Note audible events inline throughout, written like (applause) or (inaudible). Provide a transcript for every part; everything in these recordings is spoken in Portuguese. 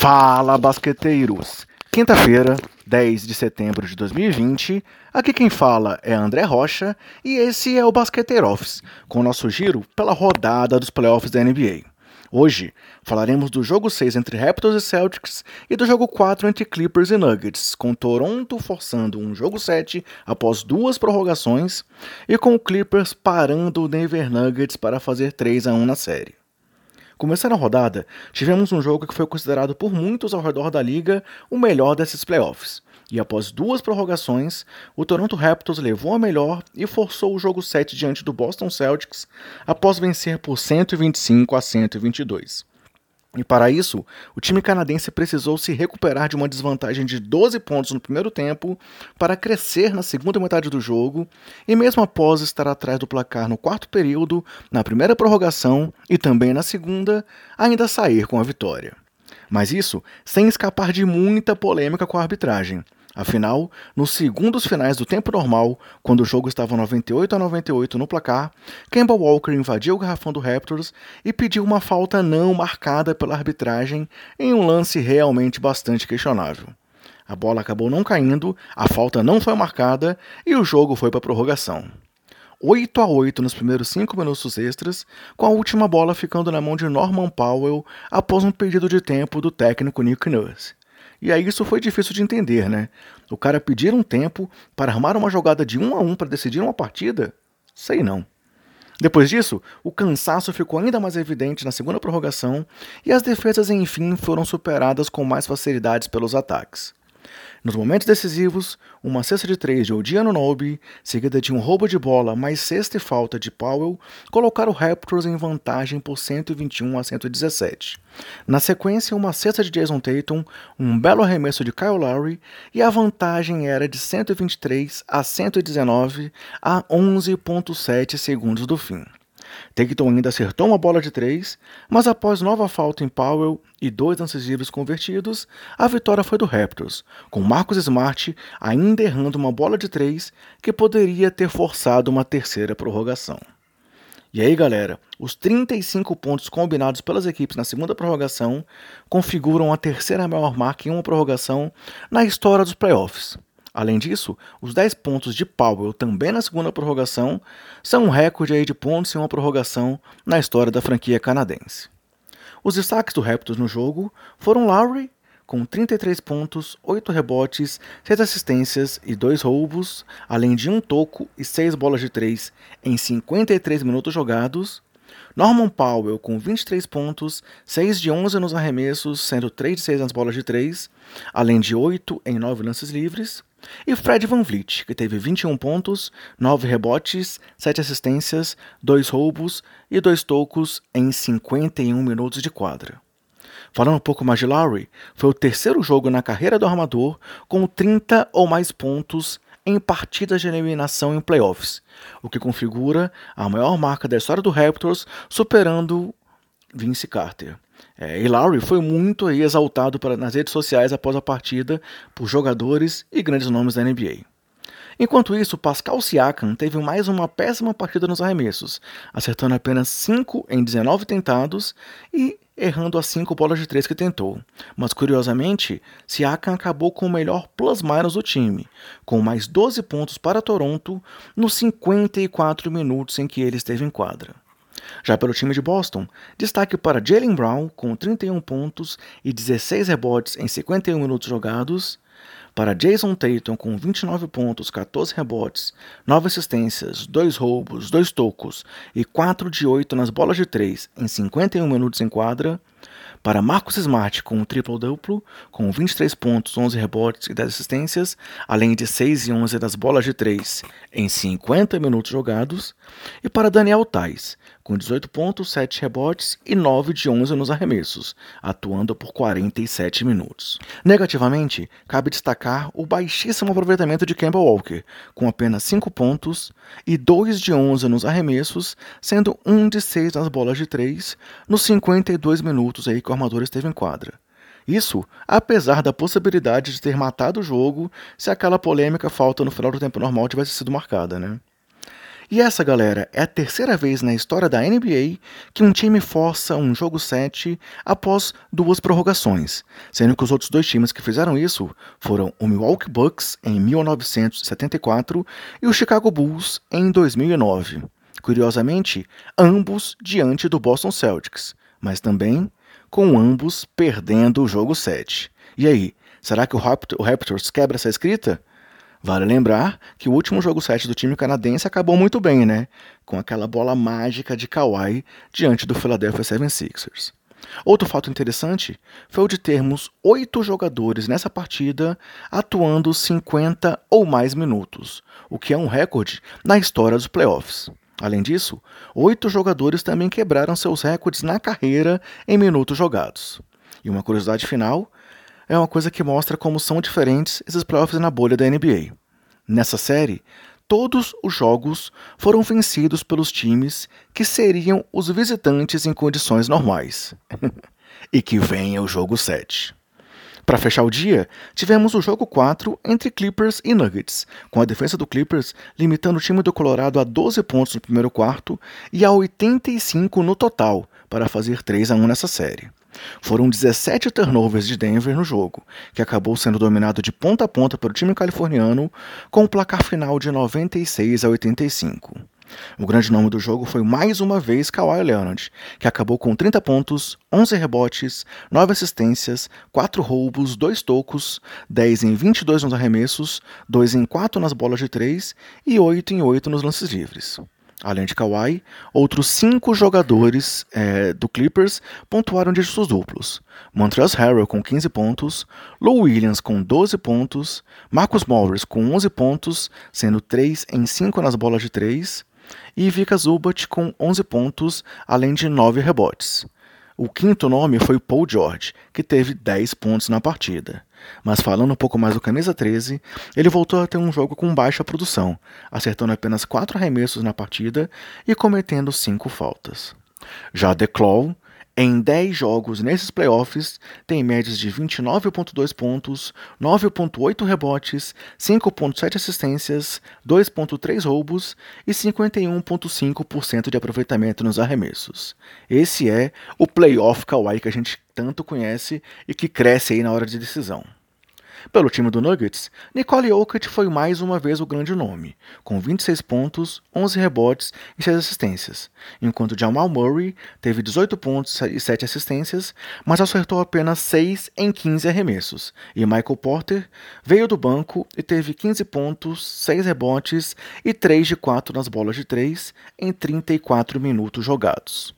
Fala, basqueteiros! Quinta-feira, 10 de setembro de 2020, aqui quem fala é André Rocha e esse é o Basqueteiro Office, com o nosso giro pela rodada dos playoffs da NBA. Hoje falaremos do jogo 6 entre Raptors e Celtics e do jogo 4 entre Clippers e Nuggets, com Toronto forçando um jogo 7 após duas prorrogações e com o Clippers parando o Denver Nuggets para fazer 3 a 1 na série. Começando a rodada, tivemos um jogo que foi considerado por muitos ao redor da liga o melhor desses playoffs. E após duas prorrogações, o Toronto Raptors levou a melhor e forçou o jogo 7 diante do Boston Celtics após vencer por 125 a 122. E para isso, o time canadense precisou se recuperar de uma desvantagem de 12 pontos no primeiro tempo para crescer na segunda metade do jogo e, mesmo após estar atrás do placar no quarto período, na primeira prorrogação e também na segunda, ainda sair com a vitória. Mas isso sem escapar de muita polêmica com a arbitragem. Afinal, nos segundos finais do tempo normal, quando o jogo estava 98 a 98 no placar, Kemba Walker invadiu o garrafão do Raptors e pediu uma falta não marcada pela arbitragem em um lance realmente bastante questionável. A bola acabou não caindo, a falta não foi marcada e o jogo foi para prorrogação. 8 a 8 nos primeiros 5 minutos extras, com a última bola ficando na mão de Norman Powell após um pedido de tempo do técnico Nick Nurse. E aí isso foi difícil de entender, né? O cara pedir um tempo para armar uma jogada de um a um para decidir uma partida? Sei não. Depois disso, o cansaço ficou ainda mais evidente na segunda prorrogação e as defesas enfim foram superadas com mais facilidades pelos ataques. Nos momentos decisivos, uma cesta de três de Odiano Nobi, seguida de um roubo de bola mais cesta e falta de Powell, colocaram o Raptors em vantagem por 121 a 117. Na sequência, uma cesta de Jason Tatum, um belo arremesso de Kyle Lowry e a vantagem era de 123 a 119 a 11.7 segundos do fim. Tatum ainda acertou uma bola de três, mas após nova falta em Powell e dois lances livres convertidos, a vitória foi do Raptors, com Marcus Smart ainda errando uma bola de três que poderia ter forçado uma terceira prorrogação. E aí, galera, os 35 pontos combinados pelas equipes na segunda prorrogação configuram a terceira maior marca em uma prorrogação na história dos playoffs. Além disso, os 10 pontos de Powell também na segunda prorrogação são um recorde de pontos em uma prorrogação na história da franquia canadense. Os destaques do Raptors no jogo foram Lowry, com 33 pontos, 8 rebotes, 6 assistências e 2 roubos, além de um toco e 6 bolas de 3 em 53 minutos jogados, Norman Powell com 23 pontos, 6 de 11 nos arremessos, sendo 3 de 6 nas bolas de 3, além de 8 em 9 lances livres. E Fred Van Vliet, que teve 21 pontos, 9 rebotes, 7 assistências, 2 roubos e 2 tocos em 51 minutos de quadra. Falando um pouco mais de Lowry, foi o terceiro jogo na carreira do armador com 30 ou mais pontos em partidas de eliminação em playoffs, o que configura a maior marca da história do Raptors, superando Vince Carter. É, e Lowry foi muito aí, exaltado nas redes sociais após a partida por jogadores e grandes nomes da NBA. Enquanto isso, Pascal Siakam teve mais uma péssima partida nos arremessos, acertando apenas 5 em 19 tentados e errando as 5 bolas de 3 que tentou. Mas curiosamente, Siakam acabou com o melhor plus-minus do time, com mais 12 pontos para Toronto nos 54 minutos em que ele esteve em quadra. Já pelo time de Boston, destaque para Jalen Brown, com 31 pontos e 16 rebotes em 51 minutos jogados, para Jason Tatum com 29 pontos, 14 rebotes, 9 assistências, 2 roubos, 2 tocos e 4 de 8 nas bolas de 3 em 51 minutos em quadra. Para Marcus Smart com um triplo-duplo, com 23 pontos, 11 rebotes e 10 assistências, além de 6 e 11 das bolas de 3 em 50 minutos jogados. E para Daniel Tais, com 18 pontos, 7 rebotes e 9 de 11 nos arremessos, atuando por 47 minutos. Negativamente, cabe destacar o baixíssimo aproveitamento de Kemba Walker, com apenas 5 pontos e 2 de 11 nos arremessos, sendo 1 de 6 nas bolas de 3, nos 52 minutos aí que o armador esteve em quadra. Isso apesar da possibilidade de ter matado o jogo se aquela polêmica falta no final do tempo normal tivesse sido marcada, né? E essa, galera, é a terceira vez na história da NBA que um time força um jogo 7 após duas prorrogações, sendo que os outros dois times que fizeram isso foram o Milwaukee Bucks em 1974 e o Chicago Bulls em 2009. Curiosamente, ambos diante do Boston Celtics, mas também com ambos perdendo o jogo 7. E aí, será que o Raptors quebra essa escrita? Vale lembrar que o último jogo 7 do time canadense acabou muito bem, né? Com aquela bola mágica de Kawhi diante do Philadelphia 76ers. Outro fato interessante foi o de termos oito jogadores nessa partida atuando 50 ou mais minutos, o que é um recorde na história dos playoffs. Além disso, oito jogadores também quebraram seus recordes na carreira em minutos jogados. E uma curiosidade final é uma coisa que mostra como são diferentes esses playoffs na bolha da NBA. Nessa série, todos os jogos foram vencidos pelos times que seriam os visitantes em condições normais. (laughs) e que venha o jogo 7. Para fechar o dia, tivemos o jogo 4 entre Clippers e Nuggets, com a defesa do Clippers limitando o time do Colorado a 12 pontos no primeiro quarto e a 85 no total, para fazer 3 a 1 nessa série. Foram 17 turnovers de Denver no jogo, que acabou sendo dominado de ponta a ponta pelo time californiano, com o um placar final de 96 a 85. O grande nome do jogo foi mais uma vez Kawhi Leonard, que acabou com 30 pontos, 11 rebotes, 9 assistências, 4 roubos, 2 tocos, 10 em 22 nos arremessos, 2 em 4 nas bolas de 3 e 8 em 8 nos lances livres. Além de Kawhi, outros cinco jogadores é, do Clippers pontuaram seus duplos. Montrezl Harrell com 15 pontos, Lou Williams com 12 pontos, Marcus Morris com 11 pontos, sendo 3 em 5 nas bolas de 3, e Vika Zubat com 11 pontos, além de 9 rebotes. O quinto nome foi Paul George, que teve 10 pontos na partida. Mas falando um pouco mais do camisa 13, ele voltou a ter um jogo com baixa produção, acertando apenas 4 arremessos na partida e cometendo 5 faltas. Já The Claw em 10 jogos nesses playoffs, tem médias de 29,2 pontos, 9,8 rebotes, 5,7 assistências, 2,3 roubos e 51,5% de aproveitamento nos arremessos. Esse é o playoff Kawhi que a gente tanto conhece e que cresce aí na hora de decisão. Pelo time do Nuggets, Nicole Jokic foi mais uma vez o grande nome, com 26 pontos, 11 rebotes e 6 assistências, enquanto Jamal Murray teve 18 pontos e 7 assistências, mas acertou apenas 6 em 15 arremessos, e Michael Porter veio do banco e teve 15 pontos, 6 rebotes e 3 de 4 nas bolas de 3 em 34 minutos jogados.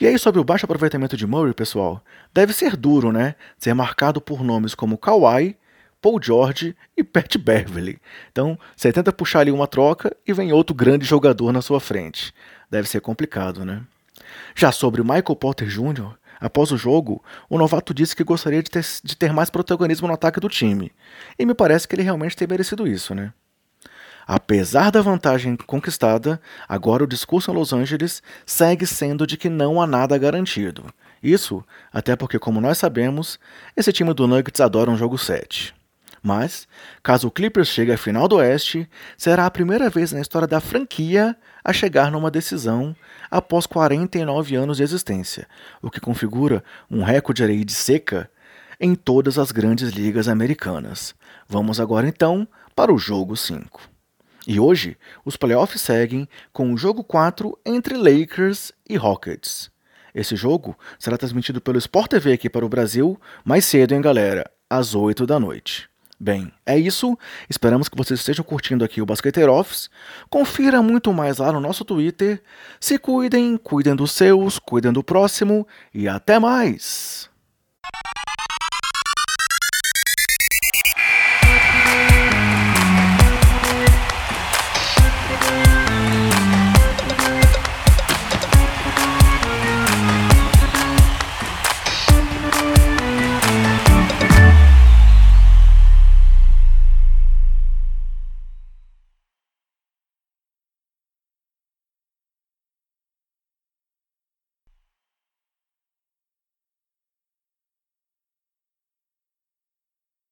E aí, sobre o baixo aproveitamento de Murray, pessoal, deve ser duro, né? Ser marcado por nomes como Kawhi, Paul George e Pat Beverly. Então, você tenta puxar ali uma troca e vem outro grande jogador na sua frente. Deve ser complicado, né? Já sobre Michael Porter Jr., após o jogo, o novato disse que gostaria de ter, de ter mais protagonismo no ataque do time. E me parece que ele realmente tem merecido isso, né? Apesar da vantagem conquistada, agora o discurso em Los Angeles segue sendo de que não há nada garantido. Isso até porque, como nós sabemos, esse time do Nuggets adora um jogo 7. Mas, caso o Clippers chegue à final do Oeste, será a primeira vez na história da franquia a chegar numa decisão após 49 anos de existência, o que configura um recorde de seca em todas as grandes ligas americanas. Vamos agora então para o jogo 5. E hoje, os playoffs seguem com o jogo 4 entre Lakers e Rockets. Esse jogo será transmitido pelo Sport TV aqui para o Brasil mais cedo, hein, galera? Às 8 da noite. Bem, é isso. Esperamos que vocês estejam curtindo aqui o Basqueteiro Office. Confira muito mais lá no nosso Twitter. Se cuidem, cuidem dos seus, cuidem do próximo e até mais!